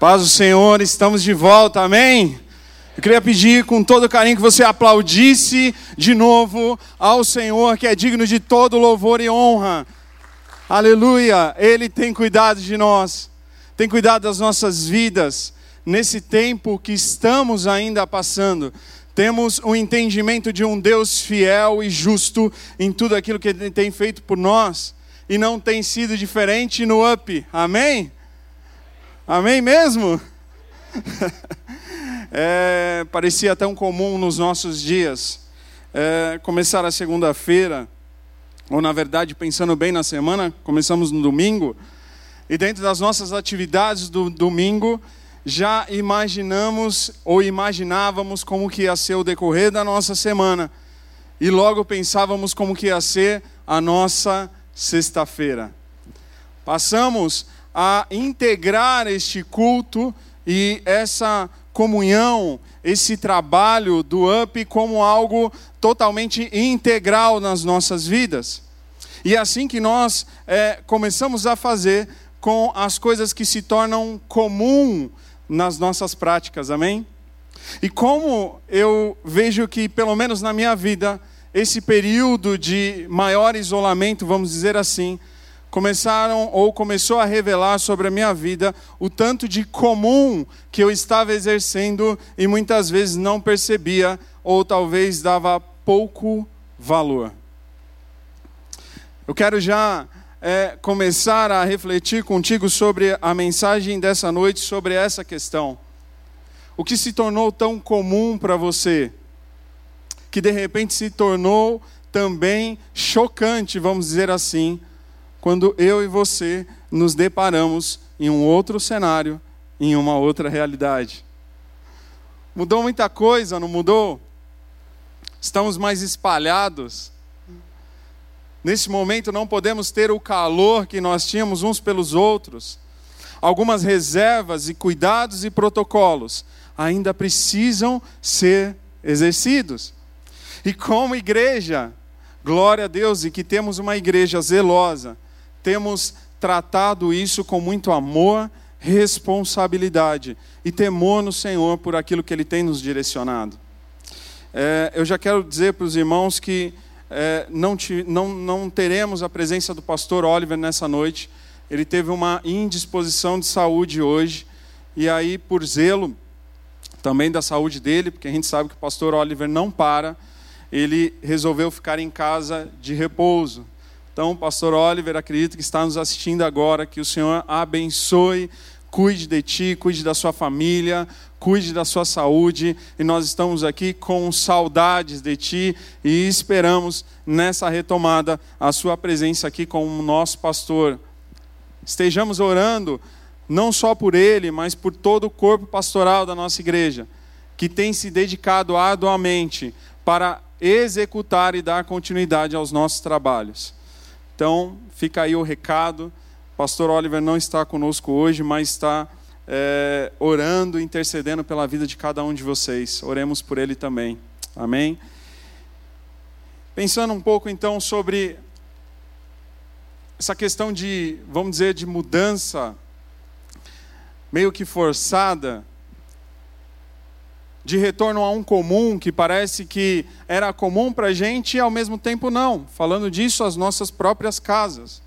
Paz do Senhor, estamos de volta, amém? Eu queria pedir com todo carinho que você aplaudisse de novo ao Senhor, que é digno de todo louvor e honra. Aleluia! Ele tem cuidado de nós, tem cuidado das nossas vidas, nesse tempo que estamos ainda passando. Temos o entendimento de um Deus fiel e justo em tudo aquilo que Ele tem feito por nós, e não tem sido diferente no up, amém? Amém mesmo? É, parecia tão comum nos nossos dias é, começar a segunda-feira, ou na verdade, pensando bem na semana, começamos no domingo, e dentro das nossas atividades do domingo, já imaginamos ou imaginávamos como que ia ser o decorrer da nossa semana, e logo pensávamos como que ia ser a nossa sexta-feira. Passamos a integrar este culto e essa comunhão, esse trabalho do UP como algo totalmente integral nas nossas vidas. E é assim que nós é, começamos a fazer com as coisas que se tornam comum nas nossas práticas, amém? E como eu vejo que, pelo menos na minha vida, esse período de maior isolamento, vamos dizer assim, começaram ou começou a revelar sobre a minha vida o tanto de comum que eu estava exercendo e muitas vezes não percebia ou talvez dava pouco valor. Eu quero já é, começar a refletir contigo sobre a mensagem dessa noite, sobre essa questão. O que se tornou tão comum para você, que de repente se tornou também chocante, vamos dizer assim, quando eu e você nos deparamos em um outro cenário, em uma outra realidade. Mudou muita coisa, não mudou? Estamos mais espalhados. Nesse momento não podemos ter o calor que nós tínhamos uns pelos outros. Algumas reservas e cuidados e protocolos ainda precisam ser exercidos. E como igreja, glória a Deus, e que temos uma igreja zelosa, temos tratado isso com muito amor, responsabilidade e temor no Senhor por aquilo que Ele tem nos direcionado. É, eu já quero dizer para os irmãos que é, não, te, não, não teremos a presença do pastor Oliver nessa noite. Ele teve uma indisposição de saúde hoje, e aí, por zelo também da saúde dele, porque a gente sabe que o pastor Oliver não para, ele resolveu ficar em casa de repouso. Então, pastor Oliver, acredito que está nos assistindo agora, que o Senhor abençoe, cuide de ti, cuide da sua família, cuide da sua saúde, e nós estamos aqui com saudades de ti e esperamos nessa retomada a sua presença aqui como nosso pastor. Estejamos orando não só por ele, mas por todo o corpo pastoral da nossa igreja, que tem se dedicado arduamente para executar e dar continuidade aos nossos trabalhos. Então, fica aí o recado. Pastor Oliver não está conosco hoje, mas está é, orando, intercedendo pela vida de cada um de vocês. Oremos por ele também. Amém? Pensando um pouco então sobre essa questão de, vamos dizer, de mudança meio que forçada de retorno a um comum que parece que era comum para a gente e ao mesmo tempo não. Falando disso, as nossas próprias casas.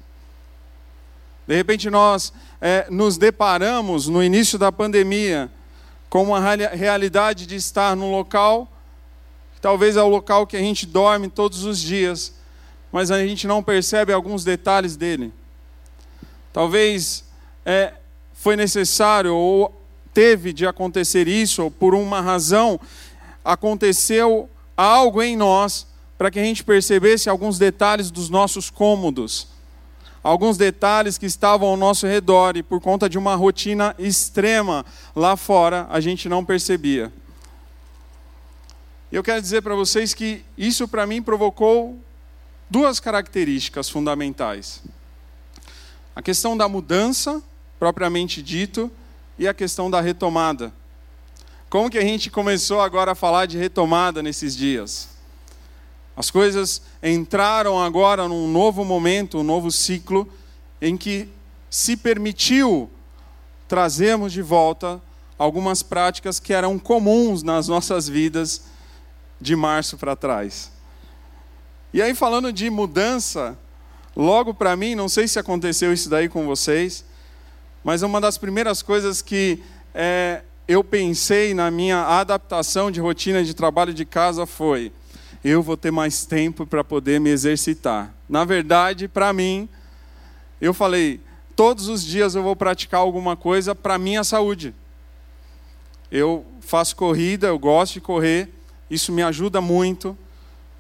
De repente nós é, nos deparamos no início da pandemia com uma realidade de estar num local, que talvez é o local que a gente dorme todos os dias, mas a gente não percebe alguns detalhes dele. Talvez é, foi necessário ou teve de acontecer isso, ou por uma razão, aconteceu algo em nós para que a gente percebesse alguns detalhes dos nossos cômodos, alguns detalhes que estavam ao nosso redor e por conta de uma rotina extrema lá fora, a gente não percebia. Eu quero dizer para vocês que isso para mim provocou duas características fundamentais. A questão da mudança, propriamente dito, e a questão da retomada. Como que a gente começou agora a falar de retomada nesses dias? As coisas entraram agora num novo momento, um novo ciclo, em que se permitiu trazermos de volta algumas práticas que eram comuns nas nossas vidas de março para trás. E aí, falando de mudança, logo para mim, não sei se aconteceu isso daí com vocês, mas uma das primeiras coisas que é, eu pensei na minha adaptação de rotina de trabalho de casa foi: eu vou ter mais tempo para poder me exercitar. Na verdade, para mim, eu falei: todos os dias eu vou praticar alguma coisa para minha saúde. Eu faço corrida, eu gosto de correr, isso me ajuda muito.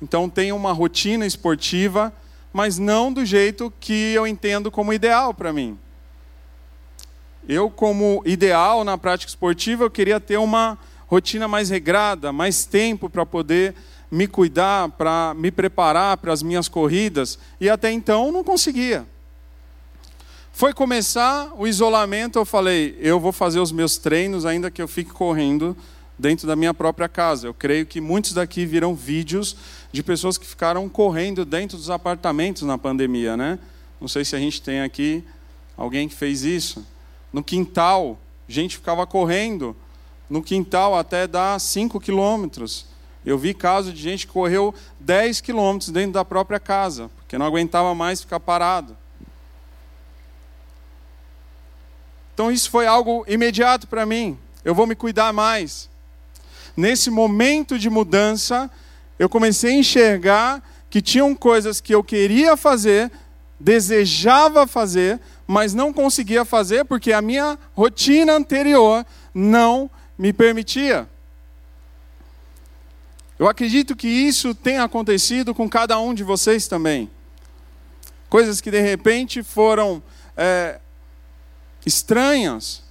Então, tenho uma rotina esportiva, mas não do jeito que eu entendo como ideal para mim. Eu, como ideal na prática esportiva, eu queria ter uma rotina mais regrada, mais tempo para poder me cuidar, para me preparar para as minhas corridas, e até então não conseguia. Foi começar o isolamento, eu falei, eu vou fazer os meus treinos, ainda que eu fique correndo dentro da minha própria casa. Eu creio que muitos daqui viram vídeos de pessoas que ficaram correndo dentro dos apartamentos na pandemia, né? Não sei se a gente tem aqui alguém que fez isso no quintal, gente ficava correndo no quintal até dar 5 quilômetros. Eu vi caso de gente que correu 10 quilômetros dentro da própria casa, porque não aguentava mais ficar parado. Então isso foi algo imediato para mim. Eu vou me cuidar mais. Nesse momento de mudança, eu comecei a enxergar que tinham coisas que eu queria fazer, desejava fazer, mas não conseguia fazer porque a minha rotina anterior não me permitia. Eu acredito que isso tem acontecido com cada um de vocês também. Coisas que de repente foram é, estranhas,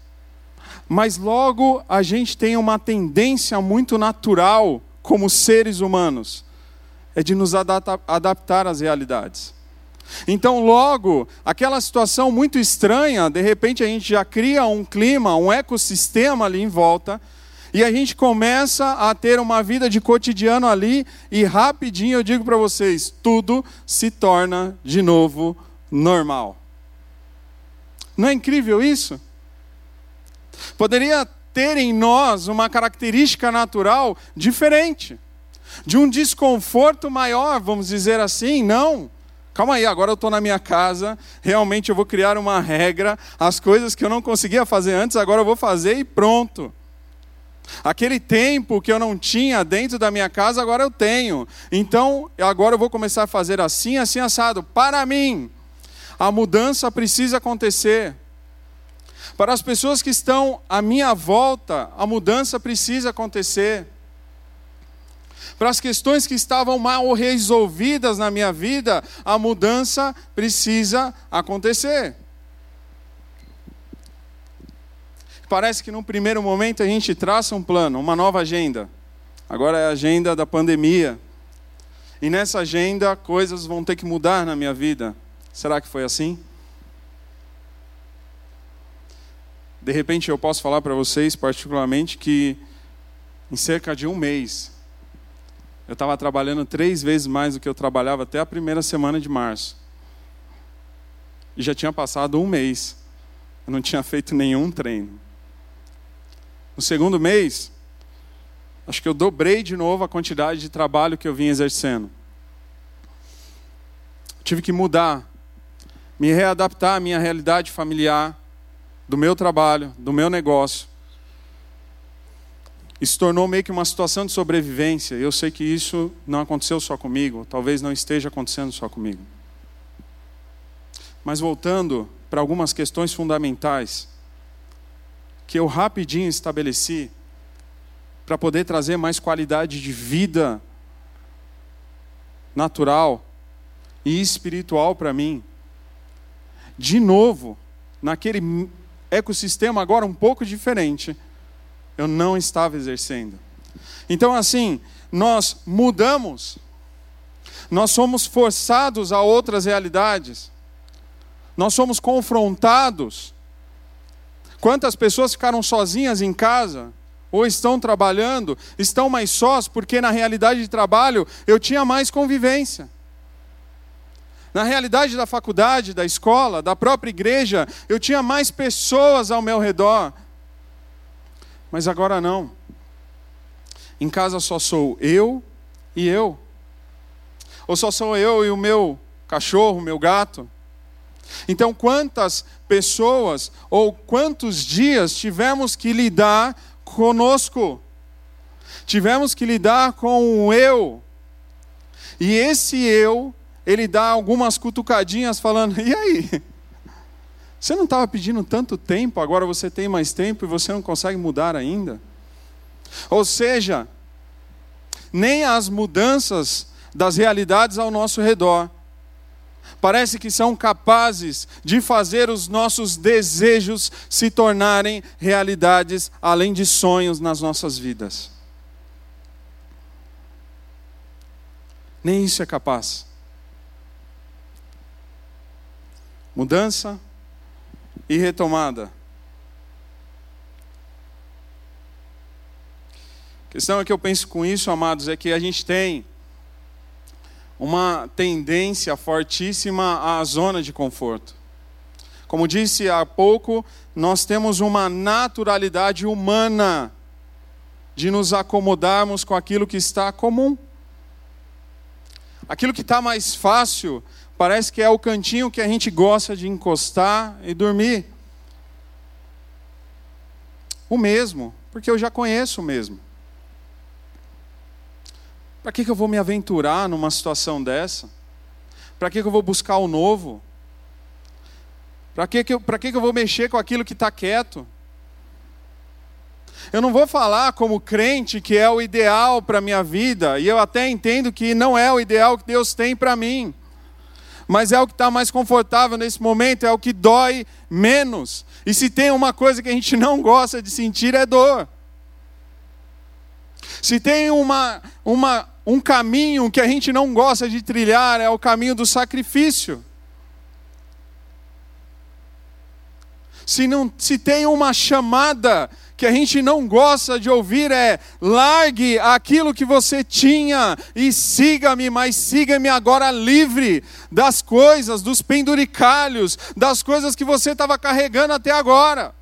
mas logo a gente tem uma tendência muito natural, como seres humanos, é de nos adaptar às realidades. Então, logo, aquela situação muito estranha, de repente a gente já cria um clima, um ecossistema ali em volta, e a gente começa a ter uma vida de cotidiano ali, e rapidinho eu digo para vocês: tudo se torna de novo normal. Não é incrível isso? Poderia ter em nós uma característica natural diferente, de um desconforto maior, vamos dizer assim, não. Calma aí, agora eu estou na minha casa, realmente eu vou criar uma regra, as coisas que eu não conseguia fazer antes, agora eu vou fazer e pronto. Aquele tempo que eu não tinha dentro da minha casa, agora eu tenho. Então, agora eu vou começar a fazer assim, assim, assado. Para mim, a mudança precisa acontecer. Para as pessoas que estão à minha volta, a mudança precisa acontecer para as questões que estavam mal resolvidas na minha vida, a mudança precisa acontecer. Parece que num primeiro momento a gente traça um plano, uma nova agenda. Agora é a agenda da pandemia. E nessa agenda coisas vão ter que mudar na minha vida. Será que foi assim? De repente eu posso falar para vocês, particularmente, que em cerca de um mês eu estava trabalhando três vezes mais do que eu trabalhava até a primeira semana de março. E já tinha passado um mês. Eu não tinha feito nenhum treino. No segundo mês, acho que eu dobrei de novo a quantidade de trabalho que eu vinha exercendo. Tive que mudar, me readaptar à minha realidade familiar, do meu trabalho, do meu negócio. Isso tornou meio que uma situação de sobrevivência. Eu sei que isso não aconteceu só comigo, talvez não esteja acontecendo só comigo. Mas voltando para algumas questões fundamentais que eu rapidinho estabeleci para poder trazer mais qualidade de vida natural e espiritual para mim. De novo, naquele ecossistema agora um pouco diferente eu não estava exercendo. Então, assim, nós mudamos, nós somos forçados a outras realidades, nós somos confrontados. Quantas pessoas ficaram sozinhas em casa, ou estão trabalhando, estão mais sós, porque na realidade de trabalho eu tinha mais convivência. Na realidade da faculdade, da escola, da própria igreja, eu tinha mais pessoas ao meu redor. Mas agora não. Em casa só sou eu e eu. Ou só sou eu e o meu cachorro, o meu gato. Então, quantas pessoas ou quantos dias tivemos que lidar conosco? Tivemos que lidar com o eu. E esse eu, ele dá algumas cutucadinhas falando: e aí? Você não estava pedindo tanto tempo, agora você tem mais tempo e você não consegue mudar ainda? Ou seja, nem as mudanças das realidades ao nosso redor parece que são capazes de fazer os nossos desejos se tornarem realidades além de sonhos nas nossas vidas. Nem isso é capaz. Mudança e retomada. A questão é que eu penso com isso, amados, é que a gente tem uma tendência fortíssima à zona de conforto. Como disse há pouco, nós temos uma naturalidade humana de nos acomodarmos com aquilo que está comum. Aquilo que está mais fácil parece que é o cantinho que a gente gosta de encostar e dormir. O mesmo, porque eu já conheço o mesmo. Para que, que eu vou me aventurar numa situação dessa? Para que, que eu vou buscar o novo? Para que, que, que, que eu vou mexer com aquilo que está quieto? Eu não vou falar como crente que é o ideal para a minha vida, e eu até entendo que não é o ideal que Deus tem para mim, mas é o que está mais confortável nesse momento, é o que dói menos. E se tem uma coisa que a gente não gosta de sentir, é dor. Se tem uma, uma, um caminho que a gente não gosta de trilhar, é o caminho do sacrifício. Se, não, se tem uma chamada que a gente não gosta de ouvir é: largue aquilo que você tinha e siga-me, mas siga-me agora livre das coisas, dos penduricalhos, das coisas que você estava carregando até agora.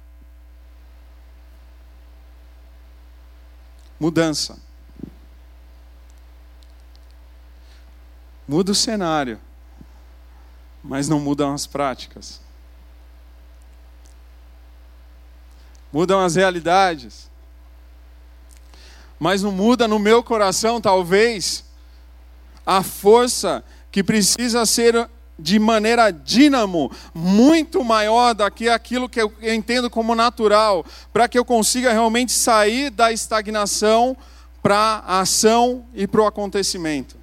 Mudança. Muda o cenário, mas não mudam as práticas. Mudam as realidades. Mas não muda no meu coração, talvez, a força que precisa ser de maneira dínamo, muito maior do que aquilo que eu entendo como natural, para que eu consiga realmente sair da estagnação para a ação e para o acontecimento.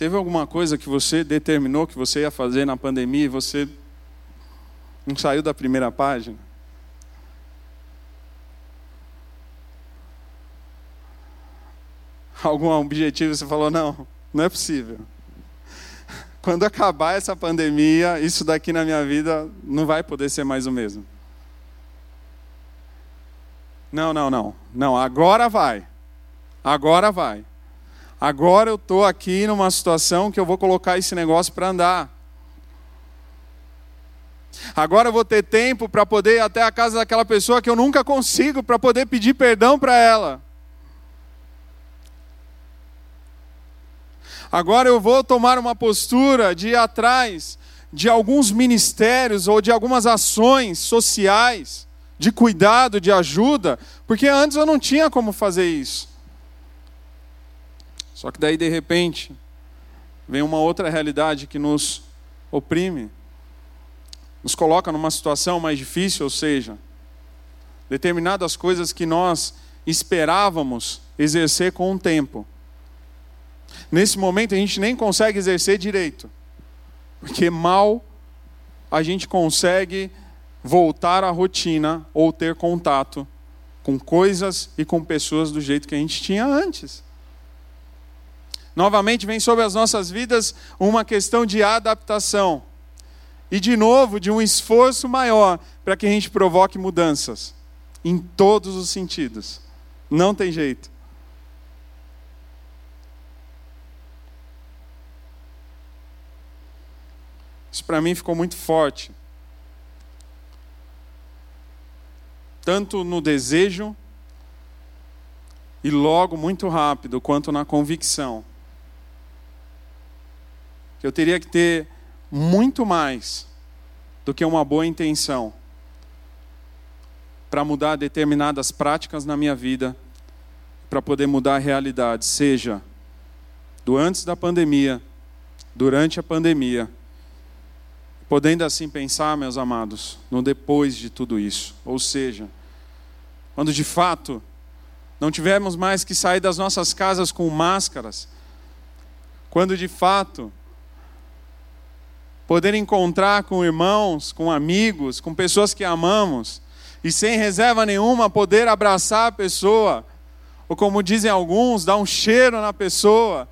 Teve alguma coisa que você determinou que você ia fazer na pandemia e você não saiu da primeira página? Algum objetivo você falou, não, não é possível. Quando acabar essa pandemia, isso daqui na minha vida não vai poder ser mais o mesmo. Não, não, não. Não, agora vai. Agora vai. Agora eu estou aqui numa situação que eu vou colocar esse negócio para andar. Agora eu vou ter tempo para poder ir até a casa daquela pessoa que eu nunca consigo, para poder pedir perdão para ela. Agora eu vou tomar uma postura de ir atrás de alguns ministérios ou de algumas ações sociais, de cuidado, de ajuda, porque antes eu não tinha como fazer isso. Só que daí, de repente, vem uma outra realidade que nos oprime, nos coloca numa situação mais difícil, ou seja, determinadas coisas que nós esperávamos exercer com o tempo. Nesse momento a gente nem consegue exercer direito, porque mal a gente consegue voltar à rotina ou ter contato com coisas e com pessoas do jeito que a gente tinha antes. Novamente vem sobre as nossas vidas uma questão de adaptação. E de novo, de um esforço maior para que a gente provoque mudanças em todos os sentidos. Não tem jeito. Isso para mim ficou muito forte. Tanto no desejo, e logo, muito rápido, quanto na convicção que eu teria que ter muito mais do que uma boa intenção para mudar determinadas práticas na minha vida, para poder mudar a realidade, seja do antes da pandemia, durante a pandemia, podendo assim pensar, meus amados, no depois de tudo isso. Ou seja, quando de fato não tivermos mais que sair das nossas casas com máscaras, quando de fato poder encontrar com irmãos, com amigos, com pessoas que amamos, e sem reserva nenhuma poder abraçar a pessoa, ou como dizem alguns, dar um cheiro na pessoa.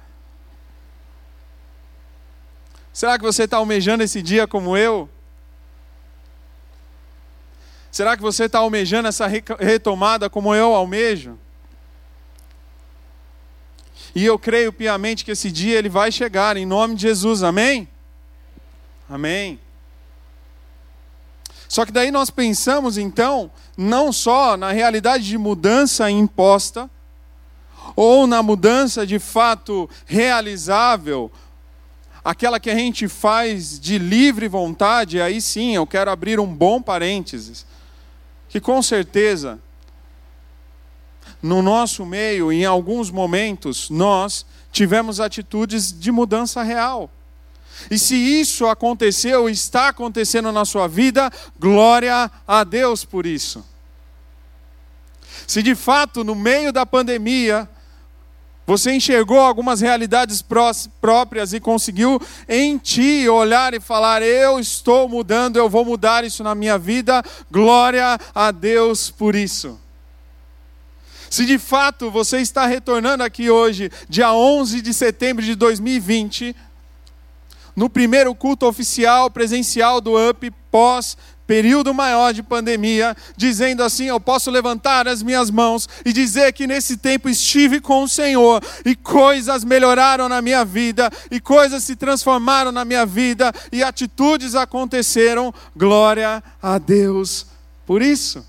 Será que você está almejando esse dia como eu? Será que você está almejando essa retomada como eu almejo? E eu creio piamente que esse dia ele vai chegar, em nome de Jesus, amém? Amém. Só que daí nós pensamos então, não só na realidade de mudança imposta, ou na mudança de fato realizável, aquela que a gente faz de livre vontade, aí sim eu quero abrir um bom parênteses, que com certeza, no nosso meio, em alguns momentos, nós tivemos atitudes de mudança real. E se isso aconteceu, está acontecendo na sua vida, glória a Deus por isso. Se de fato, no meio da pandemia, você enxergou algumas realidades próprias e conseguiu em ti olhar e falar: Eu estou mudando, eu vou mudar isso na minha vida. Glória a Deus por isso. Se de fato você está retornando aqui hoje, dia 11 de setembro de 2020, no primeiro culto oficial presencial do UP pós período maior de pandemia, dizendo assim: Eu posso levantar as minhas mãos e dizer que nesse tempo estive com o Senhor e coisas melhoraram na minha vida, e coisas se transformaram na minha vida, e atitudes aconteceram. Glória a Deus por isso.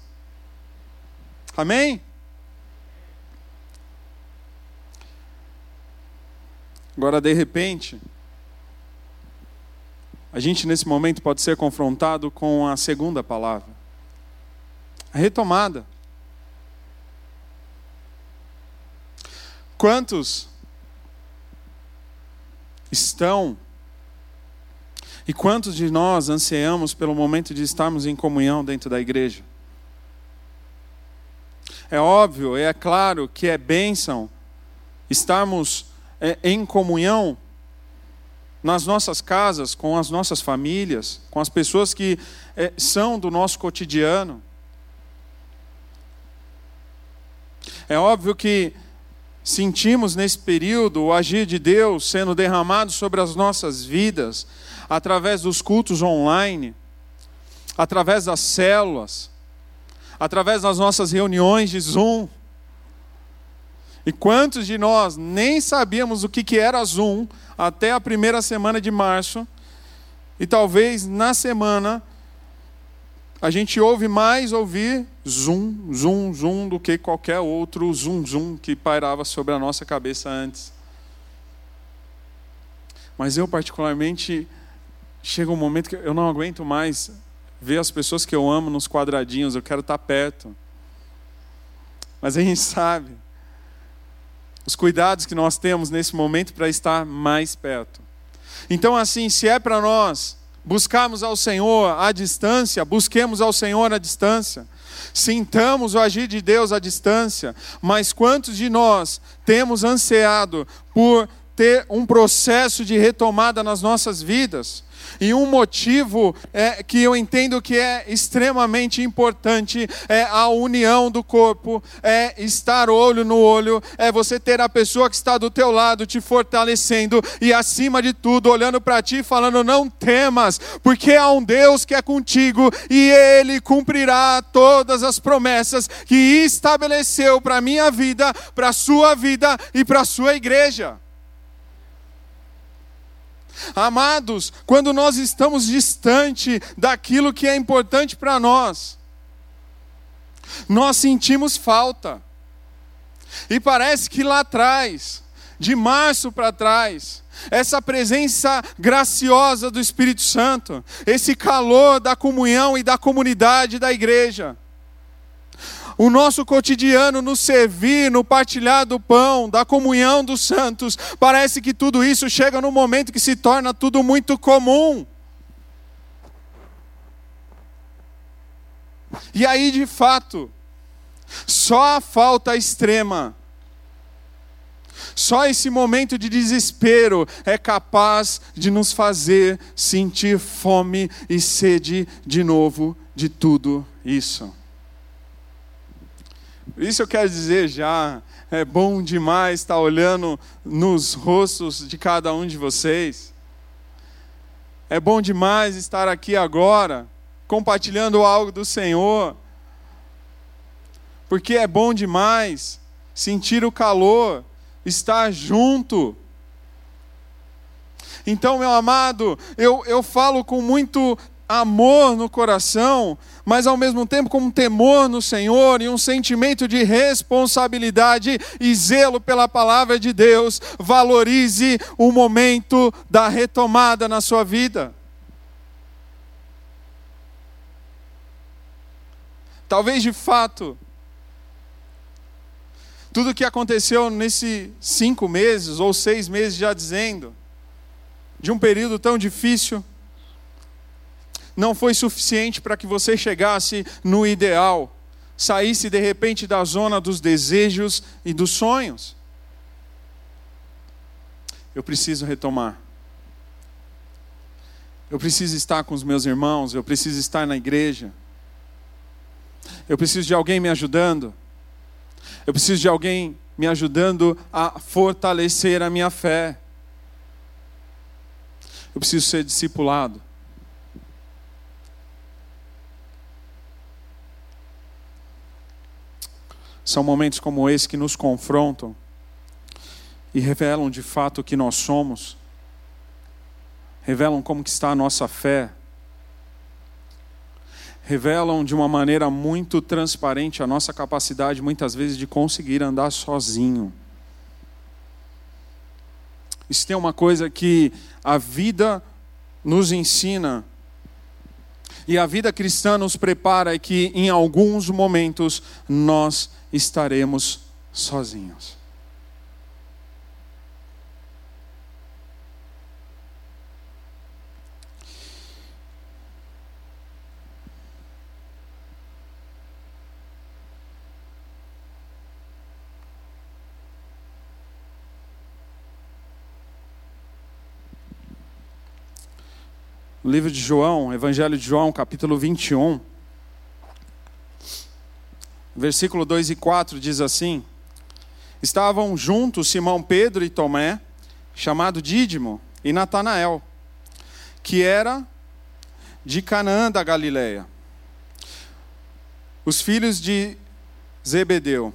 Amém? Agora, de repente, a gente nesse momento pode ser confrontado com a segunda palavra, a retomada. Quantos estão e quantos de nós ansiamos pelo momento de estarmos em comunhão dentro da igreja? É óbvio, é claro que é bênção estarmos é, em comunhão nas nossas casas, com as nossas famílias, com as pessoas que é, são do nosso cotidiano. É óbvio que sentimos nesse período o agir de Deus sendo derramado sobre as nossas vidas, através dos cultos online, através das células, através das nossas reuniões de Zoom. E quantos de nós nem sabíamos o que era Zoom até a primeira semana de março, e talvez na semana a gente ouve mais ouvir zoom, zoom, zoom do que qualquer outro zoom, zoom que pairava sobre a nossa cabeça antes. Mas eu, particularmente, chega um momento que eu não aguento mais ver as pessoas que eu amo nos quadradinhos, eu quero estar perto. Mas a gente sabe os cuidados que nós temos nesse momento para estar mais perto. Então, assim, se é para nós buscarmos ao Senhor à distância, busquemos ao Senhor à distância. Sintamos o agir de Deus à distância, mas quantos de nós temos ansiado por ter um processo de retomada nas nossas vidas? E um motivo é, que eu entendo que é extremamente importante é a união do corpo, é estar olho no olho, é você ter a pessoa que está do teu lado te fortalecendo e acima de tudo olhando para ti falando não temas, porque há um Deus que é contigo e ele cumprirá todas as promessas que estabeleceu para minha vida, para sua vida e para sua igreja. Amados, quando nós estamos distante daquilo que é importante para nós, nós sentimos falta. E parece que lá atrás, de março para trás, essa presença graciosa do Espírito Santo, esse calor da comunhão e da comunidade da igreja, o nosso cotidiano no servir, no partilhar do pão, da comunhão dos santos, parece que tudo isso chega num momento que se torna tudo muito comum. E aí, de fato, só a falta extrema, só esse momento de desespero é capaz de nos fazer sentir fome e sede de novo de tudo isso. Isso eu quero dizer já, é bom demais estar olhando nos rostos de cada um de vocês. É bom demais estar aqui agora, compartilhando algo do Senhor. Porque é bom demais sentir o calor, estar junto. Então, meu amado, eu, eu falo com muito amor no coração, mas ao mesmo tempo com um temor no Senhor e um sentimento de responsabilidade e zelo pela palavra de Deus. Valorize o momento da retomada na sua vida. Talvez de fato, tudo o que aconteceu nesses cinco meses ou seis meses, já dizendo, de um período tão difícil, não foi suficiente para que você chegasse no ideal, saísse de repente da zona dos desejos e dos sonhos. Eu preciso retomar. Eu preciso estar com os meus irmãos, eu preciso estar na igreja. Eu preciso de alguém me ajudando. Eu preciso de alguém me ajudando a fortalecer a minha fé. Eu preciso ser discipulado. São momentos como esse que nos confrontam e revelam de fato o que nós somos, revelam como que está a nossa fé, revelam de uma maneira muito transparente a nossa capacidade muitas vezes de conseguir andar sozinho. Isso tem uma coisa que a vida nos ensina e a vida cristã nos prepara que em alguns momentos nós estaremos sozinhos. Livro de João, Evangelho de João, capítulo 21, versículo 2 e 4 diz assim: Estavam juntos Simão Pedro e Tomé, chamado Dídimo, e Natanael, que era de Canaã da Galileia. Os filhos de Zebedeu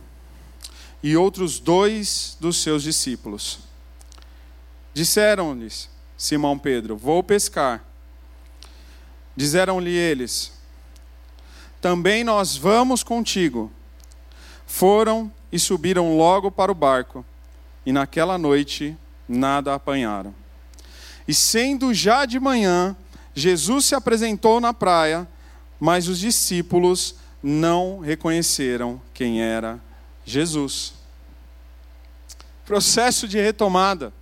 e outros dois dos seus discípulos. Disseram-lhes Simão Pedro: Vou pescar. Disseram-lhe eles: Também nós vamos contigo. Foram e subiram logo para o barco, e naquela noite nada apanharam. E sendo já de manhã, Jesus se apresentou na praia, mas os discípulos não reconheceram quem era Jesus. Processo de retomada.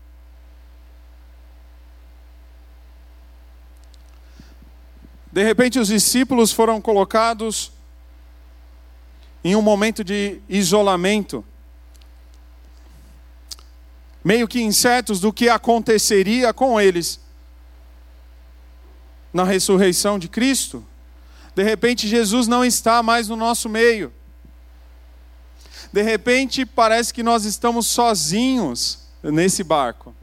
De repente, os discípulos foram colocados em um momento de isolamento, meio que incertos do que aconteceria com eles na ressurreição de Cristo. De repente, Jesus não está mais no nosso meio. De repente, parece que nós estamos sozinhos nesse barco.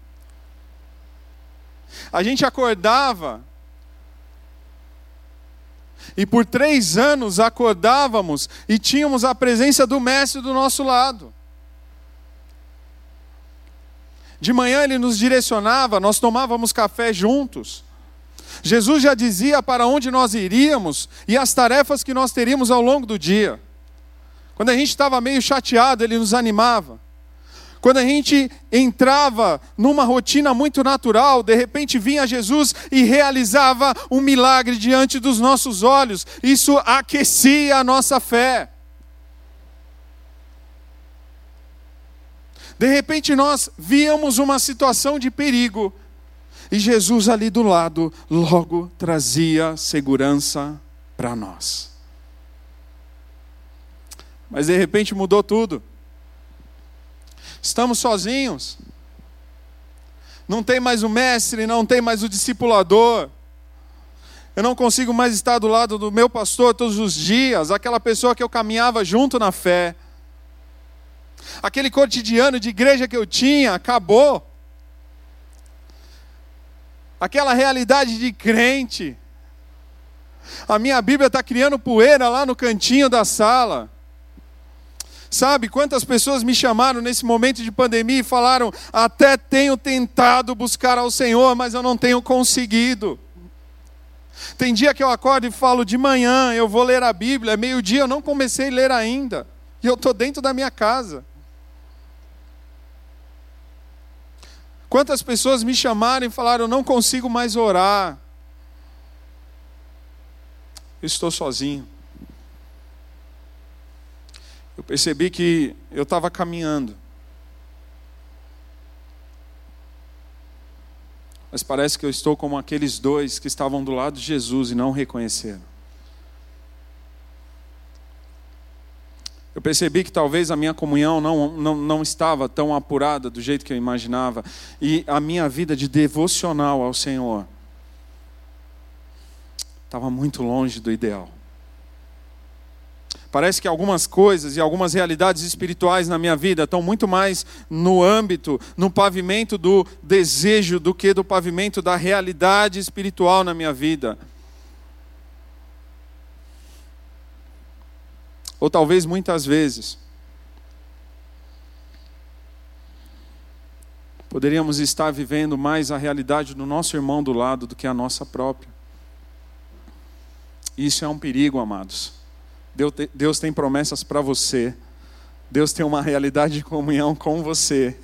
A gente acordava e por três anos acordávamos e tínhamos a presença do Mestre do nosso lado. De manhã ele nos direcionava, nós tomávamos café juntos. Jesus já dizia para onde nós iríamos e as tarefas que nós teríamos ao longo do dia. Quando a gente estava meio chateado, ele nos animava. Quando a gente entrava numa rotina muito natural, de repente vinha Jesus e realizava um milagre diante dos nossos olhos. Isso aquecia a nossa fé. De repente nós víamos uma situação de perigo e Jesus ali do lado logo trazia segurança para nós. Mas de repente mudou tudo. Estamos sozinhos. Não tem mais o mestre, não tem mais o discipulador. Eu não consigo mais estar do lado do meu pastor todos os dias, aquela pessoa que eu caminhava junto na fé. Aquele cotidiano de igreja que eu tinha acabou. Aquela realidade de crente. A minha Bíblia está criando poeira lá no cantinho da sala. Sabe quantas pessoas me chamaram nesse momento de pandemia e falaram: até tenho tentado buscar ao Senhor, mas eu não tenho conseguido. Tem dia que eu acordo e falo de manhã, eu vou ler a Bíblia, meio-dia eu não comecei a ler ainda, e eu estou dentro da minha casa. Quantas pessoas me chamaram e falaram: Eu não consigo mais orar. Eu estou sozinho. Eu percebi que eu estava caminhando. Mas parece que eu estou como aqueles dois que estavam do lado de Jesus e não reconheceram. Eu percebi que talvez a minha comunhão não, não, não estava tão apurada do jeito que eu imaginava. E a minha vida de devocional ao Senhor estava muito longe do ideal. Parece que algumas coisas e algumas realidades espirituais na minha vida estão muito mais no âmbito, no pavimento do desejo, do que do pavimento da realidade espiritual na minha vida. Ou talvez muitas vezes. Poderíamos estar vivendo mais a realidade do nosso irmão do lado do que a nossa própria. Isso é um perigo, amados. Deus tem promessas para você. Deus tem uma realidade de comunhão com você.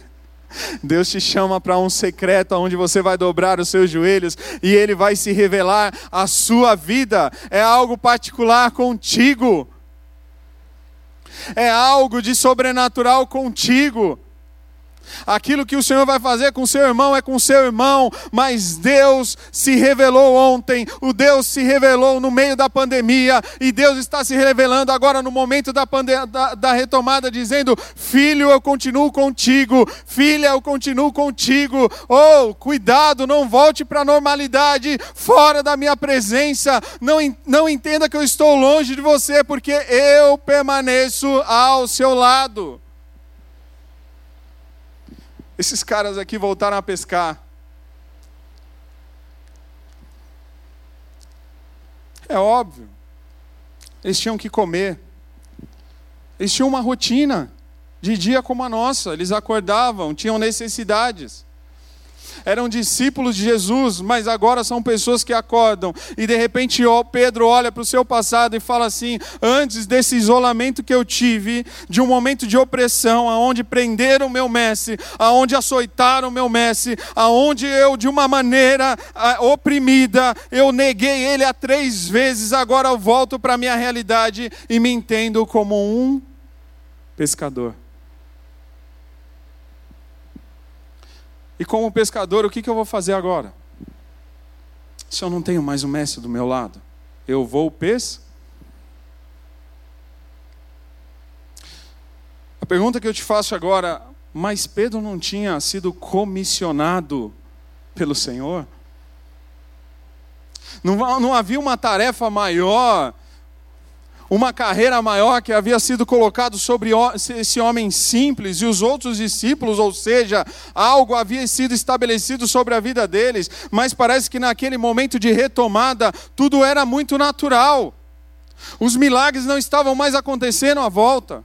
Deus te chama para um secreto onde você vai dobrar os seus joelhos e Ele vai se revelar a sua vida. É algo particular contigo é algo de sobrenatural contigo. Aquilo que o Senhor vai fazer com seu irmão é com seu irmão, mas Deus se revelou ontem, o Deus se revelou no meio da pandemia, e Deus está se revelando agora no momento da, da, da retomada, dizendo: Filho, eu continuo contigo, filha, eu continuo contigo. Oh, cuidado, não volte para a normalidade, fora da minha presença, não, não entenda que eu estou longe de você, porque eu permaneço ao seu lado. Esses caras aqui voltaram a pescar. É óbvio. Eles tinham que comer. Eles tinham uma rotina de dia como a nossa. Eles acordavam, tinham necessidades eram discípulos de Jesus, mas agora são pessoas que acordam. E de repente Pedro olha para o seu passado e fala assim: antes desse isolamento que eu tive, de um momento de opressão, aonde prenderam meu mestre, aonde açoitaram meu mestre, aonde eu, de uma maneira oprimida, eu neguei ele a três vezes, agora eu volto para a minha realidade e me entendo como um pescador. E como pescador, o que, que eu vou fazer agora? Se eu não tenho mais o mestre do meu lado, eu vou pescar? A pergunta que eu te faço agora, mas Pedro não tinha sido comissionado pelo Senhor? Não, não havia uma tarefa maior uma carreira maior que havia sido colocado sobre esse homem simples e os outros discípulos, ou seja, algo havia sido estabelecido sobre a vida deles, mas parece que naquele momento de retomada tudo era muito natural. Os milagres não estavam mais acontecendo à volta.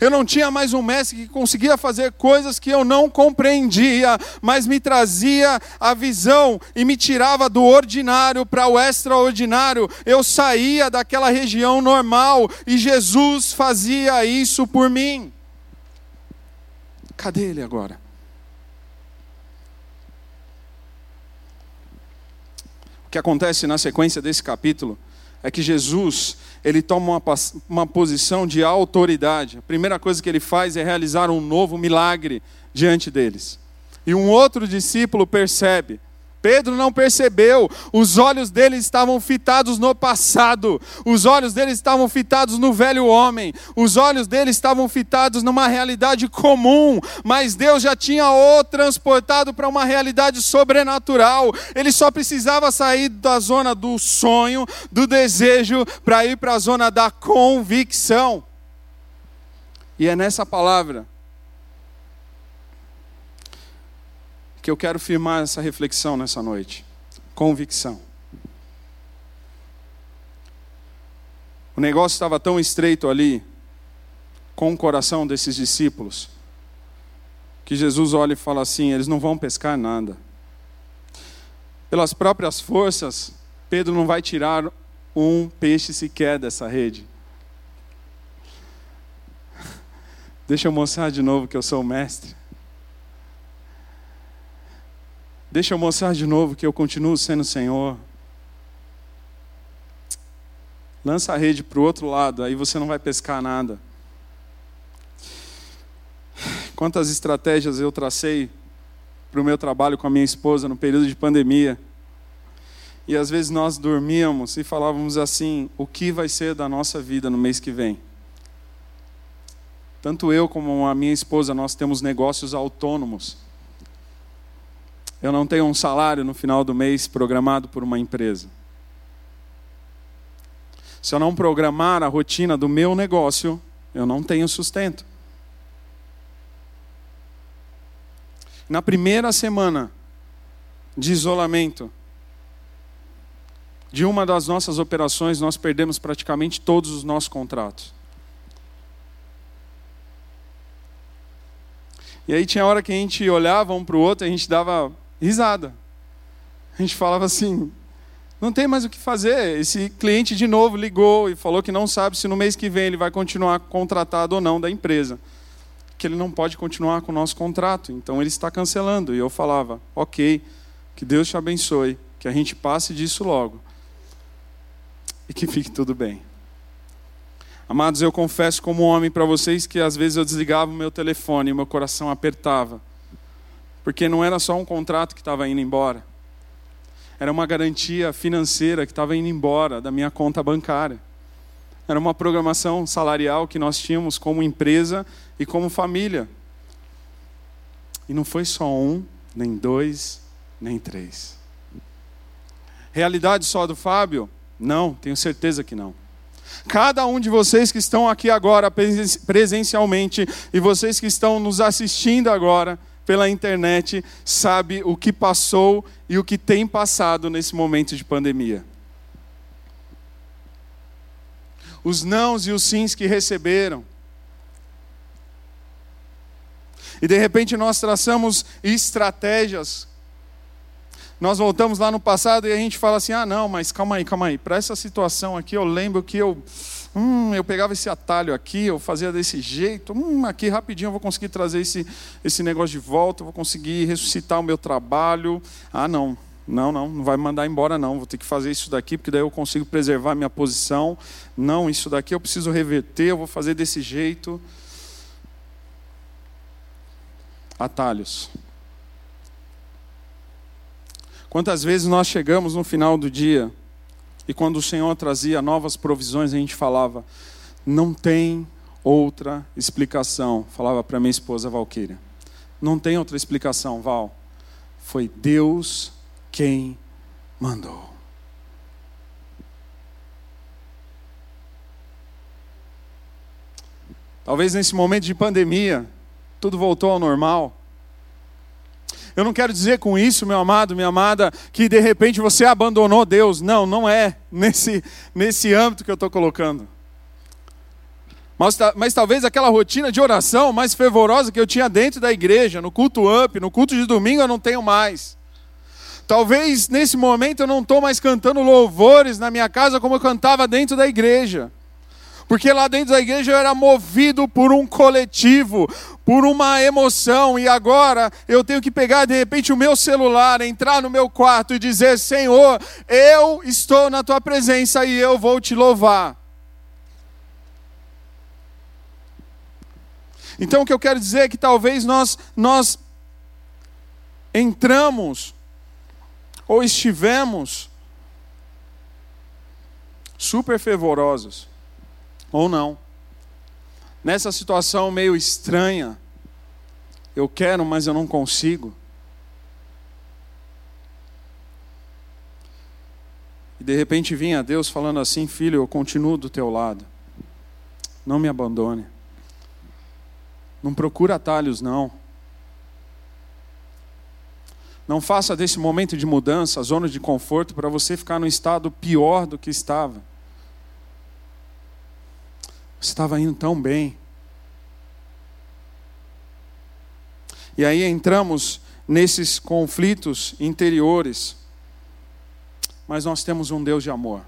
Eu não tinha mais um mestre que conseguia fazer coisas que eu não compreendia, mas me trazia a visão e me tirava do ordinário para o extraordinário. Eu saía daquela região normal e Jesus fazia isso por mim. Cadê ele agora? O que acontece na sequência desse capítulo é que Jesus ele toma uma, uma posição de autoridade. A primeira coisa que ele faz é realizar um novo milagre diante deles. E um outro discípulo percebe Pedro não percebeu, os olhos dele estavam fitados no passado, os olhos dele estavam fitados no velho homem, os olhos dele estavam fitados numa realidade comum, mas Deus já tinha o transportado para uma realidade sobrenatural. Ele só precisava sair da zona do sonho, do desejo, para ir para a zona da convicção. E é nessa palavra que eu quero firmar essa reflexão nessa noite. Convicção. O negócio estava tão estreito ali, com o coração desses discípulos, que Jesus olha e fala assim: eles não vão pescar nada. Pelas próprias forças, Pedro não vai tirar um peixe sequer dessa rede. Deixa eu mostrar de novo que eu sou o mestre. Deixa eu mostrar de novo que eu continuo sendo Senhor. Lança a rede para o outro lado, aí você não vai pescar nada. Quantas estratégias eu tracei para o meu trabalho com a minha esposa no período de pandemia. E às vezes nós dormíamos e falávamos assim: o que vai ser da nossa vida no mês que vem? Tanto eu como a minha esposa, nós temos negócios autônomos. Eu não tenho um salário no final do mês programado por uma empresa. Se eu não programar a rotina do meu negócio, eu não tenho sustento. Na primeira semana de isolamento de uma das nossas operações, nós perdemos praticamente todos os nossos contratos. E aí tinha hora que a gente olhava um para o outro, a gente dava risada. A gente falava assim: não tem mais o que fazer. Esse cliente de novo ligou e falou que não sabe se no mês que vem ele vai continuar contratado ou não da empresa. Que ele não pode continuar com o nosso contrato, então ele está cancelando. E eu falava: ok, que Deus te abençoe, que a gente passe disso logo e que fique tudo bem. Amados, eu confesso como homem para vocês que às vezes eu desligava o meu telefone e meu coração apertava porque não era só um contrato que estava indo embora, era uma garantia financeira que estava indo embora da minha conta bancária. Era uma programação salarial que nós tínhamos como empresa e como família. E não foi só um, nem dois, nem três. Realidade só do Fábio? Não, tenho certeza que não. Cada um de vocês que estão aqui agora presencialmente e vocês que estão nos assistindo agora, pela internet sabe o que passou e o que tem passado nesse momento de pandemia. Os nãos e os sims que receberam. E de repente nós traçamos estratégias. Nós voltamos lá no passado e a gente fala assim: ah, não, mas calma aí, calma aí. Para essa situação aqui, eu lembro que eu Hum, eu pegava esse atalho aqui, eu fazia desse jeito. Hum, aqui rapidinho eu vou conseguir trazer esse, esse negócio de volta, eu vou conseguir ressuscitar o meu trabalho. Ah, não. Não, não, não vai mandar embora, não. Vou ter que fazer isso daqui, porque daí eu consigo preservar a minha posição. Não, isso daqui eu preciso reverter, eu vou fazer desse jeito. Atalhos. Quantas vezes nós chegamos no final do dia e quando o Senhor trazia novas provisões, a gente falava: não tem outra explicação. Falava para minha esposa Valquíria: não tem outra explicação, Val. Foi Deus quem mandou. Talvez nesse momento de pandemia, tudo voltou ao normal. Eu não quero dizer com isso, meu amado, minha amada, que de repente você abandonou Deus. Não, não é nesse, nesse âmbito que eu estou colocando. Mas, mas, talvez aquela rotina de oração mais fervorosa que eu tinha dentro da igreja, no culto up, no culto de domingo, eu não tenho mais. Talvez nesse momento eu não estou mais cantando louvores na minha casa como eu cantava dentro da igreja. Porque lá dentro da igreja eu era movido por um coletivo, por uma emoção, e agora eu tenho que pegar de repente o meu celular, entrar no meu quarto e dizer: Senhor, eu estou na tua presença e eu vou te louvar. Então o que eu quero dizer é que talvez nós, nós entramos ou estivemos super fervorosos ou não. Nessa situação meio estranha, eu quero, mas eu não consigo. E de repente vinha Deus falando assim: Filho, eu continuo do teu lado. Não me abandone. Não procura atalhos, não. Não faça desse momento de mudança, zona de conforto, para você ficar no estado pior do que estava estava indo tão bem. E aí entramos nesses conflitos interiores. Mas nós temos um Deus de amor.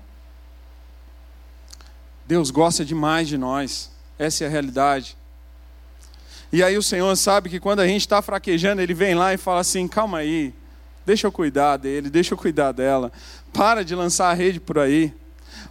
Deus gosta demais de nós. Essa é a realidade. E aí o Senhor sabe que quando a gente está fraquejando, Ele vem lá e fala assim: calma aí, deixa eu cuidar dele, deixa eu cuidar dela. Para de lançar a rede por aí.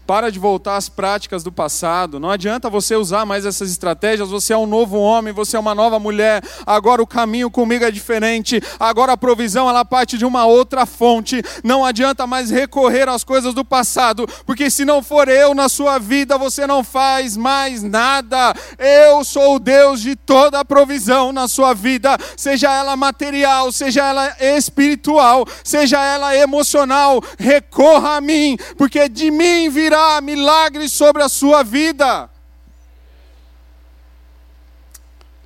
Para de voltar às práticas do passado. Não adianta você usar mais essas estratégias. Você é um novo homem, você é uma nova mulher. Agora o caminho comigo é diferente. Agora a provisão ela parte de uma outra fonte. Não adianta mais recorrer às coisas do passado, porque se não for eu na sua vida, você não faz mais nada. Eu sou o Deus de toda a provisão na sua vida, seja ela material, seja ela espiritual, seja ela emocional. Recorra a mim, porque de mim virá milagres sobre a sua vida.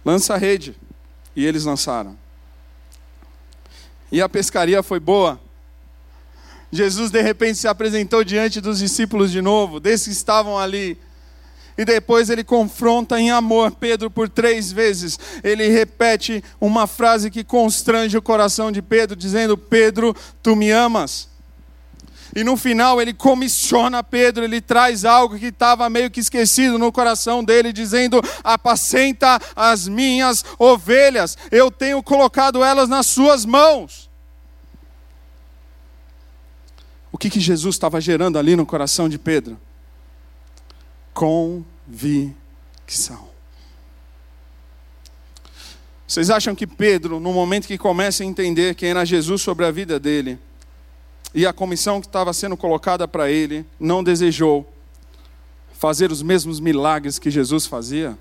Lança a rede. E eles lançaram. E a pescaria foi boa. Jesus de repente se apresentou diante dos discípulos de novo, desses que estavam ali. E depois ele confronta em amor Pedro por três vezes. Ele repete uma frase que constrange o coração de Pedro, dizendo: Pedro, tu me amas. E no final ele comissiona Pedro, ele traz algo que estava meio que esquecido no coração dele, dizendo: Apacenta as minhas ovelhas, eu tenho colocado elas nas suas mãos. O que, que Jesus estava gerando ali no coração de Pedro? Convicção. Vocês acham que Pedro, no momento que começa a entender quem era Jesus sobre a vida dele, e a comissão que estava sendo colocada para ele não desejou fazer os mesmos milagres que Jesus fazia?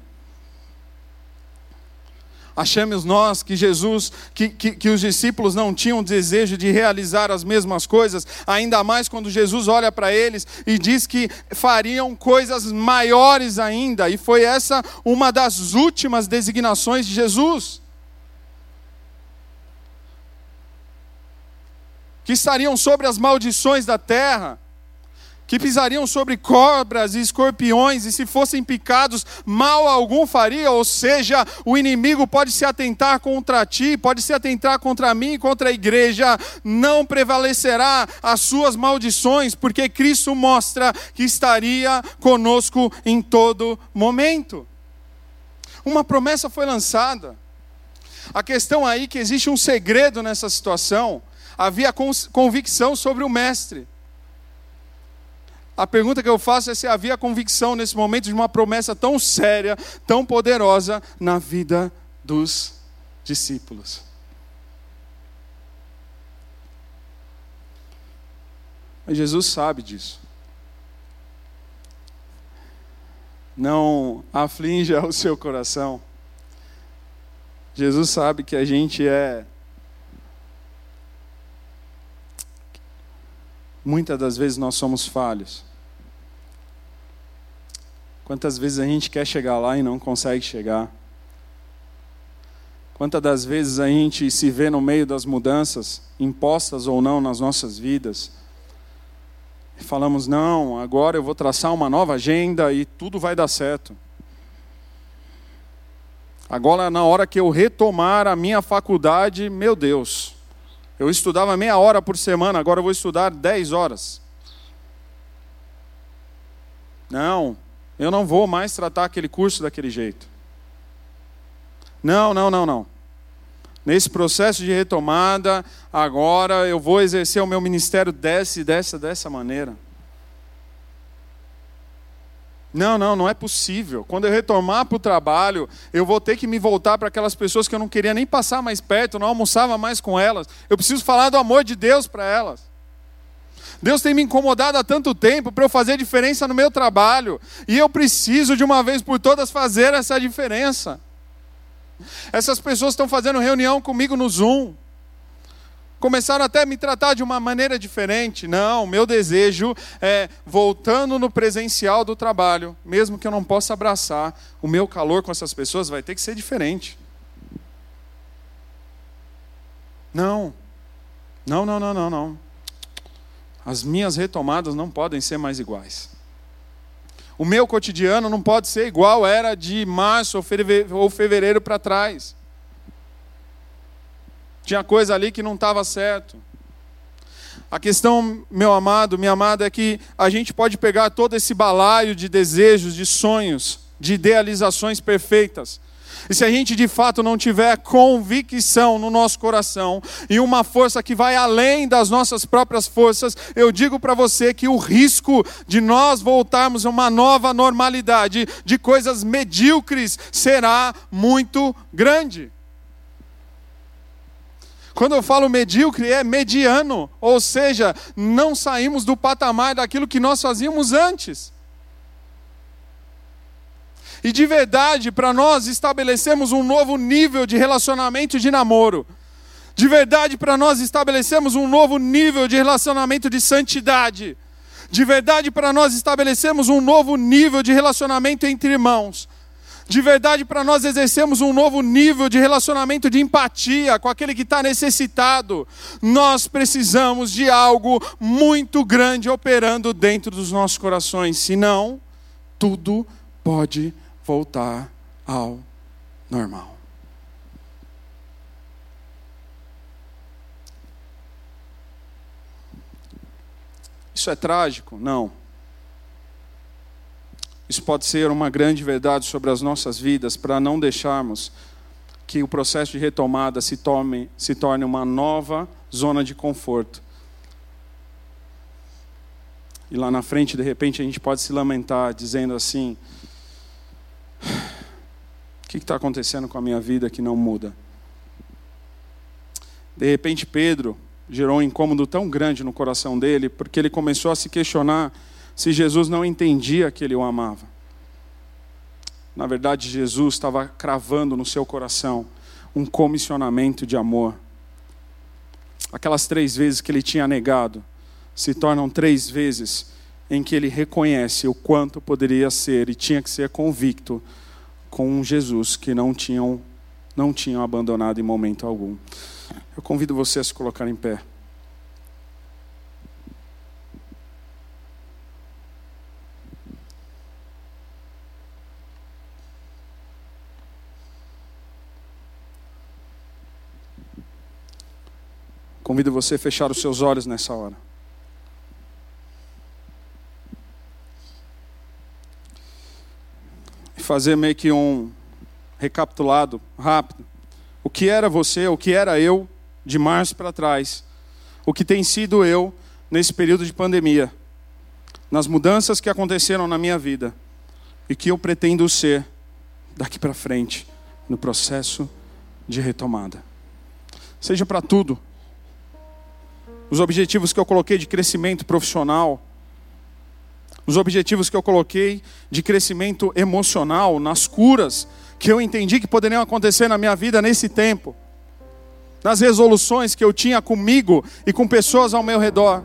Achamos nós que Jesus, que, que, que, os discípulos não tinham desejo de realizar as mesmas coisas, ainda mais quando Jesus olha para eles e diz que fariam coisas maiores ainda, e foi essa uma das últimas designações de Jesus. Que estariam sobre as maldições da terra, que pisariam sobre cobras e escorpiões, e se fossem picados, mal algum faria, ou seja, o inimigo pode se atentar contra ti, pode se atentar contra mim, contra a igreja, não prevalecerá as suas maldições, porque Cristo mostra que estaria conosco em todo momento. Uma promessa foi lançada. A questão aí é que existe um segredo nessa situação havia convicção sobre o Mestre. A pergunta que eu faço é se havia convicção nesse momento de uma promessa tão séria, tão poderosa na vida dos discípulos. Mas Jesus sabe disso. Não aflinja o seu coração. Jesus sabe que a gente é Muitas das vezes nós somos falhos. Quantas vezes a gente quer chegar lá e não consegue chegar? Quantas das vezes a gente se vê no meio das mudanças, impostas ou não nas nossas vidas, e falamos: não, agora eu vou traçar uma nova agenda e tudo vai dar certo. Agora, na hora que eu retomar a minha faculdade, meu Deus, eu estudava meia hora por semana, agora eu vou estudar dez horas. Não, eu não vou mais tratar aquele curso daquele jeito. Não, não, não, não. Nesse processo de retomada, agora eu vou exercer o meu ministério dessa e dessa, dessa maneira. Não, não, não é possível. Quando eu retomar para o trabalho, eu vou ter que me voltar para aquelas pessoas que eu não queria nem passar mais perto, não almoçava mais com elas. Eu preciso falar do amor de Deus para elas. Deus tem me incomodado há tanto tempo para eu fazer diferença no meu trabalho, e eu preciso de uma vez por todas fazer essa diferença. Essas pessoas estão fazendo reunião comigo no Zoom começaram até a me tratar de uma maneira diferente. Não, meu desejo é, voltando no presencial do trabalho, mesmo que eu não possa abraçar, o meu calor com essas pessoas vai ter que ser diferente. Não, não, não, não, não, não. As minhas retomadas não podem ser mais iguais. O meu cotidiano não pode ser igual era de março ou fevereiro para trás. Tinha coisa ali que não estava certo. A questão, meu amado, minha amada, é que a gente pode pegar todo esse balaio de desejos, de sonhos, de idealizações perfeitas. E se a gente de fato não tiver convicção no nosso coração e uma força que vai além das nossas próprias forças, eu digo para você que o risco de nós voltarmos a uma nova normalidade de coisas medíocres será muito grande. Quando eu falo medíocre, é mediano, ou seja, não saímos do patamar daquilo que nós fazíamos antes. E de verdade, para nós estabelecemos um novo nível de relacionamento de namoro. De verdade, para nós estabelecemos um novo nível de relacionamento de santidade. De verdade, para nós estabelecemos um novo nível de relacionamento entre irmãos de verdade para nós exercermos um novo nível de relacionamento de empatia com aquele que está necessitado, nós precisamos de algo muito grande operando dentro dos nossos corações, senão tudo pode voltar ao normal. Isso é trágico? Não. Isso pode ser uma grande verdade sobre as nossas vidas para não deixarmos que o processo de retomada se, se torne uma nova zona de conforto. E lá na frente, de repente, a gente pode se lamentar dizendo assim: o que está acontecendo com a minha vida que não muda? De repente, Pedro gerou um incômodo tão grande no coração dele, porque ele começou a se questionar se Jesus não entendia que ele o amava. Na verdade, Jesus estava cravando no seu coração um comissionamento de amor. Aquelas três vezes que ele tinha negado se tornam três vezes em que ele reconhece o quanto poderia ser e tinha que ser convicto com um Jesus que não tinham, não tinham abandonado em momento algum. Eu convido você a se colocar em pé. Convido você a fechar os seus olhos nessa hora. E fazer meio que um recapitulado rápido. O que era você, o que era eu de março para trás. O que tem sido eu nesse período de pandemia. Nas mudanças que aconteceram na minha vida. E que eu pretendo ser daqui para frente no processo de retomada. Seja para tudo os objetivos que eu coloquei de crescimento profissional, os objetivos que eu coloquei de crescimento emocional, nas curas que eu entendi que poderiam acontecer na minha vida nesse tempo, nas resoluções que eu tinha comigo e com pessoas ao meu redor,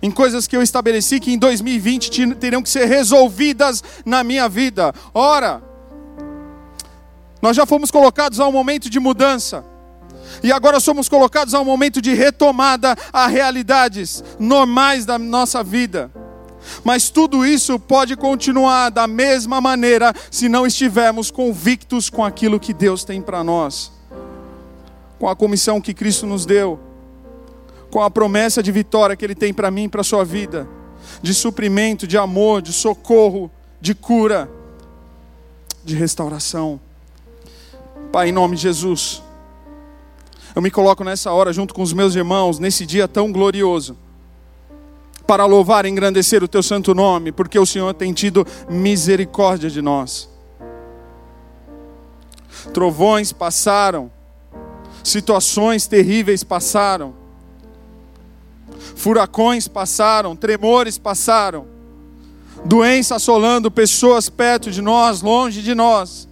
em coisas que eu estabeleci que em 2020 teriam que ser resolvidas na minha vida. Ora, nós já fomos colocados a um momento de mudança. E agora somos colocados a um momento de retomada a realidades normais da nossa vida. Mas tudo isso pode continuar da mesma maneira se não estivermos convictos com aquilo que Deus tem para nós, com a comissão que Cristo nos deu, com a promessa de vitória que Ele tem para mim e para a sua vida, de suprimento, de amor, de socorro, de cura, de restauração. Pai, em nome de Jesus, eu me coloco nessa hora junto com os meus irmãos, nesse dia tão glorioso para louvar e engrandecer o teu santo nome, porque o Senhor tem tido misericórdia de nós. Trovões passaram, situações terríveis passaram, furacões passaram, tremores passaram, doença assolando pessoas perto de nós, longe de nós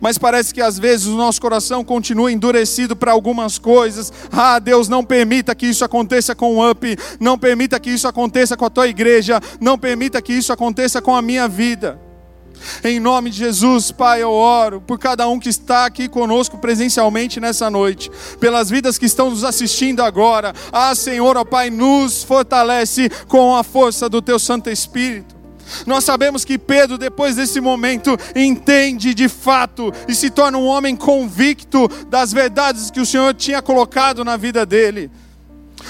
mas parece que às vezes o nosso coração continua endurecido para algumas coisas. Ah, Deus, não permita que isso aconteça com o UP, não permita que isso aconteça com a tua igreja, não permita que isso aconteça com a minha vida. Em nome de Jesus, Pai, eu oro por cada um que está aqui conosco presencialmente nessa noite, pelas vidas que estão nos assistindo agora. Ah, Senhor, ó Pai, nos fortalece com a força do Teu Santo Espírito. Nós sabemos que Pedro, depois desse momento, entende de fato e se torna um homem convicto das verdades que o Senhor tinha colocado na vida dele.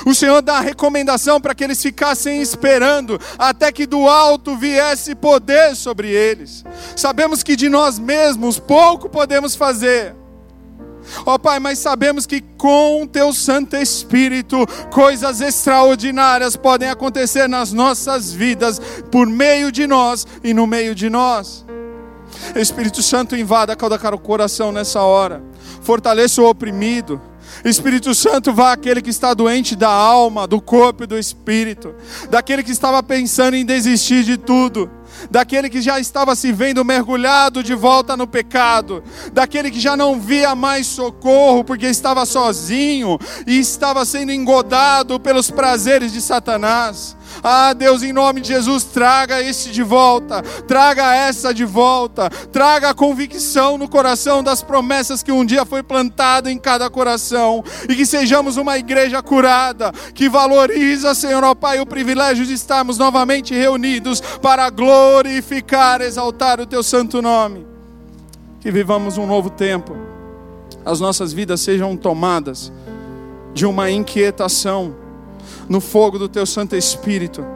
O Senhor dá a recomendação para que eles ficassem esperando até que do alto viesse poder sobre eles. Sabemos que de nós mesmos pouco podemos fazer, Ó oh, Pai, mas sabemos que com o Teu Santo Espírito, coisas extraordinárias podem acontecer nas nossas vidas, por meio de nós e no meio de nós. Espírito Santo, invada cada coração nessa hora, fortaleça o oprimido. Espírito Santo, vá aquele que está doente da alma, do corpo e do espírito, daquele que estava pensando em desistir de tudo daquele que já estava se vendo mergulhado de volta no pecado, daquele que já não via mais socorro porque estava sozinho e estava sendo engodado pelos prazeres de Satanás. Ah, Deus, em nome de Jesus, traga esse de volta, traga essa de volta, traga a convicção no coração das promessas que um dia foi plantada em cada coração, e que sejamos uma igreja curada, que valoriza, Senhor, ó Pai, o privilégio de estarmos novamente reunidos para glorificar, exaltar o Teu santo nome. Que vivamos um novo tempo, as nossas vidas sejam tomadas de uma inquietação no fogo do teu Santo Espírito,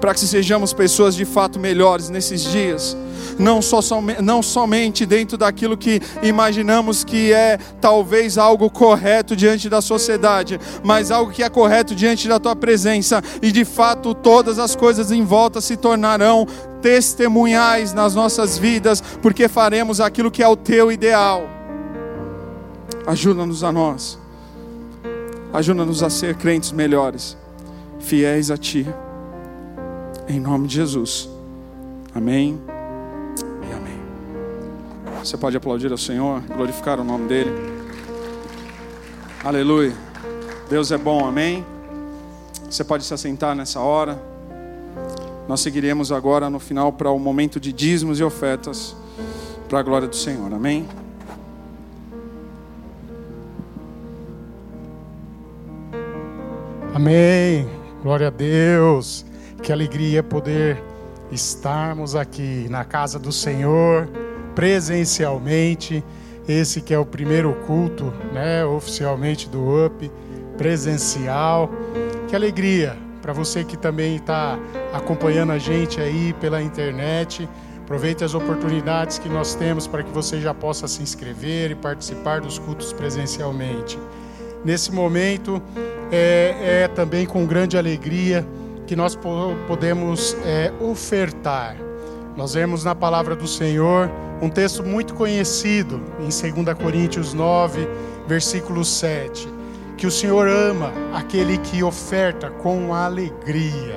para que sejamos pessoas de fato melhores nesses dias. Não, só, não somente dentro daquilo que imaginamos que é talvez algo correto diante da sociedade, mas algo que é correto diante da tua presença, e de fato todas as coisas em volta se tornarão testemunhais nas nossas vidas, porque faremos aquilo que é o teu ideal. Ajuda-nos a nós, ajuda-nos a ser crentes melhores fiéis a Ti. Em nome de Jesus. Amém e amém. Você pode aplaudir ao Senhor, glorificar o nome dEle. Aleluia. Deus é bom, amém. Você pode se assentar nessa hora. Nós seguiremos agora no final para o momento de dízimos e ofertas para a glória do Senhor, amém. Amém. Glória a Deus. Que alegria poder estarmos aqui na casa do Senhor presencialmente. Esse que é o primeiro culto, né, oficialmente do UP, presencial. Que alegria para você que também está acompanhando a gente aí pela internet. Aproveite as oportunidades que nós temos para que você já possa se inscrever e participar dos cultos presencialmente. Nesse momento, é, é também com grande alegria que nós podemos é, ofertar. Nós vemos na palavra do Senhor um texto muito conhecido em 2 Coríntios 9, versículo 7, que o Senhor ama aquele que oferta com alegria.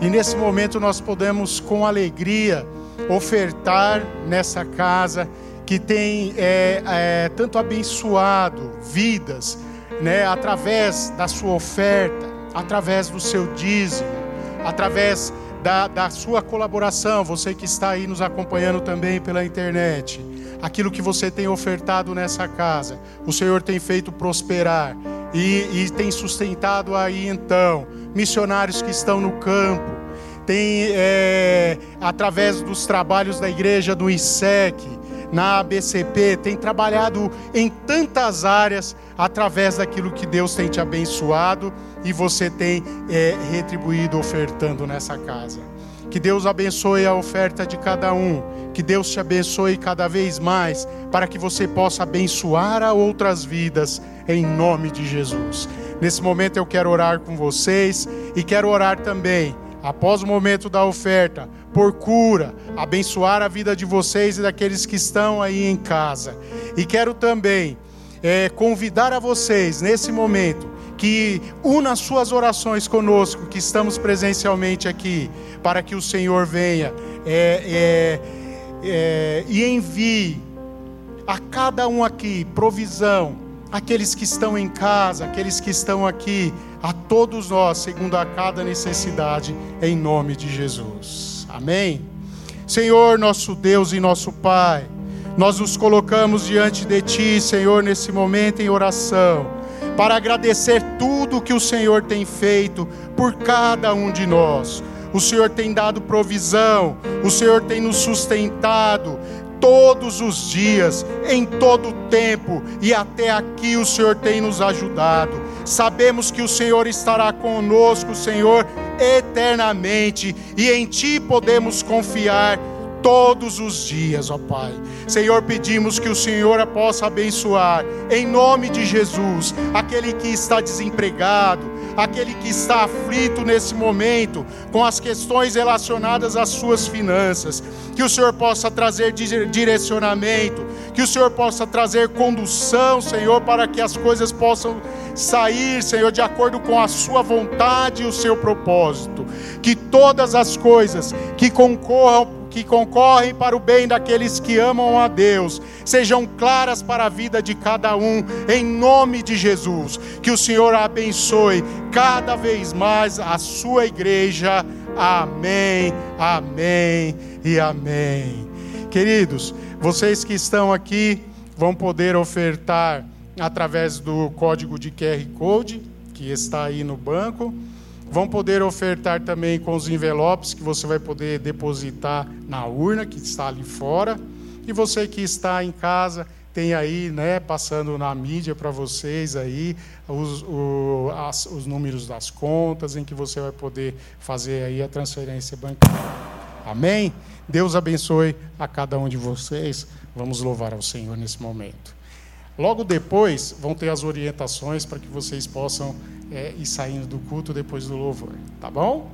E nesse momento nós podemos com alegria ofertar nessa casa que tem é, é, tanto abençoado vidas né, através da sua oferta, através do seu dízimo, através da, da sua colaboração, você que está aí nos acompanhando também pela internet, aquilo que você tem ofertado nessa casa, o Senhor tem feito prosperar e, e tem sustentado aí então missionários que estão no campo, tem é, através dos trabalhos da igreja do ISEC, na ABCP, tem trabalhado em tantas áreas através daquilo que Deus tem te abençoado e você tem é, retribuído ofertando nessa casa. Que Deus abençoe a oferta de cada um. Que Deus te abençoe cada vez mais, para que você possa abençoar a outras vidas, em nome de Jesus. Nesse momento eu quero orar com vocês e quero orar também, após o momento da oferta, por cura, abençoar a vida de vocês e daqueles que estão aí em casa. E quero também é, convidar a vocês, nesse momento, que una suas orações conosco, que estamos presencialmente aqui, para que o Senhor venha é, é, é, e envie a cada um aqui provisão, aqueles que estão em casa, aqueles que estão aqui, a todos nós, segundo a cada necessidade, em nome de Jesus. Amém. Senhor, nosso Deus e nosso Pai, nós nos colocamos diante de Ti, Senhor, nesse momento em oração para agradecer tudo que o Senhor tem feito por cada um de nós. O Senhor tem dado provisão, o Senhor tem nos sustentado todos os dias, em todo o tempo, e até aqui o Senhor tem nos ajudado. Sabemos que o Senhor estará conosco, Senhor, eternamente, e em Ti podemos confiar todos os dias, ó Pai. Senhor, pedimos que o Senhor possa abençoar, em nome de Jesus, aquele que está desempregado, aquele que está aflito nesse momento com as questões relacionadas às suas finanças. Que o Senhor possa trazer direcionamento, que o Senhor possa trazer condução, Senhor, para que as coisas possam sair, Senhor, de acordo com a Sua vontade e o seu propósito. Que todas as coisas que concorram que concorrem para o bem daqueles que amam a Deus, sejam claras para a vida de cada um, em nome de Jesus. Que o Senhor abençoe cada vez mais a sua igreja. Amém, amém e amém. Queridos, vocês que estão aqui vão poder ofertar através do código de QR Code que está aí no banco. Vão poder ofertar também com os envelopes que você vai poder depositar na urna que está ali fora. E você que está em casa, tem aí, né, passando na mídia para vocês aí os, o, as, os números das contas em que você vai poder fazer aí a transferência bancária. Amém? Deus abençoe a cada um de vocês. Vamos louvar ao Senhor nesse momento. Logo depois vão ter as orientações para que vocês possam é, ir saindo do culto depois do louvor, tá bom?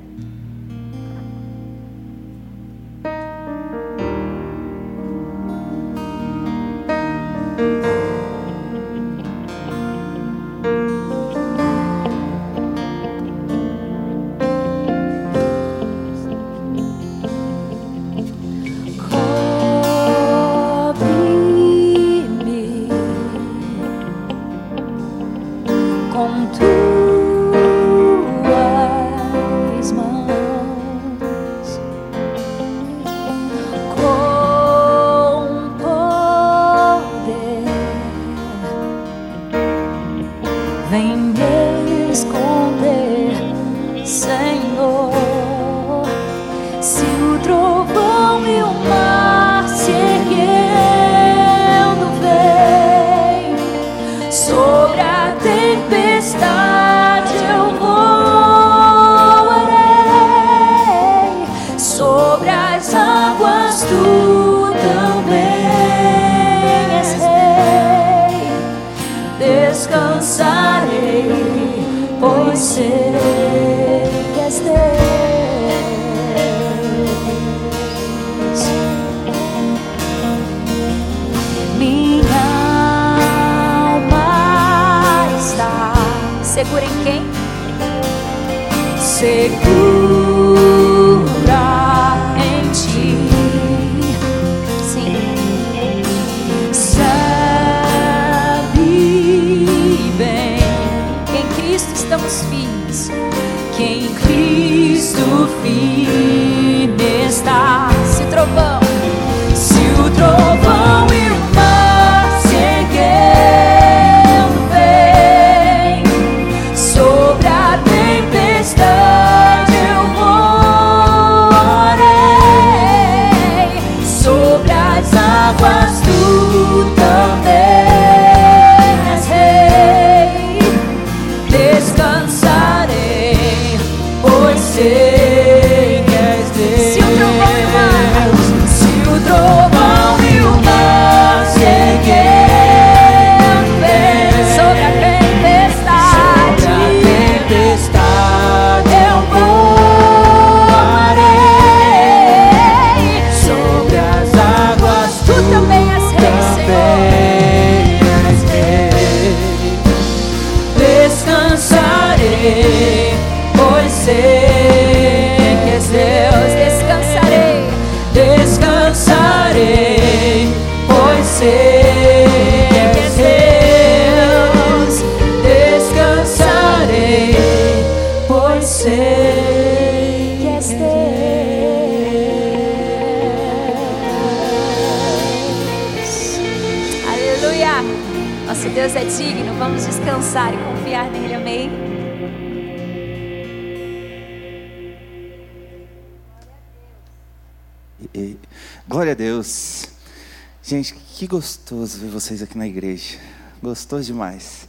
Gostoso demais.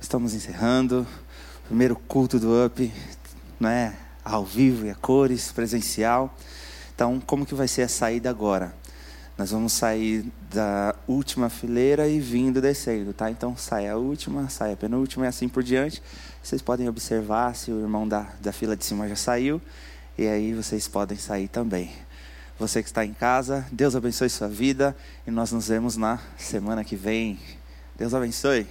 Estamos encerrando o primeiro culto do UP, né? Ao vivo e a cores, presencial. Então, como que vai ser a saída agora? Nós vamos sair da última fileira e vindo descendo, tá? Então, sai a última, sai a penúltima e assim por diante. Vocês podem observar se o irmão da, da fila de cima já saiu. E aí vocês podem sair também. Você que está em casa, Deus abençoe sua vida e nós nos vemos na semana que vem. Deus abençoe.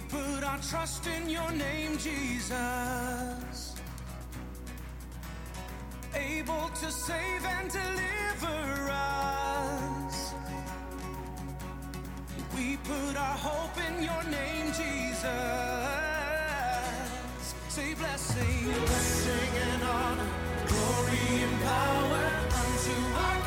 We put our trust in your name, Jesus. Able to save and deliver us. We put our hope in your name, Jesus. Say blessing, blessing and honor, glory and power unto our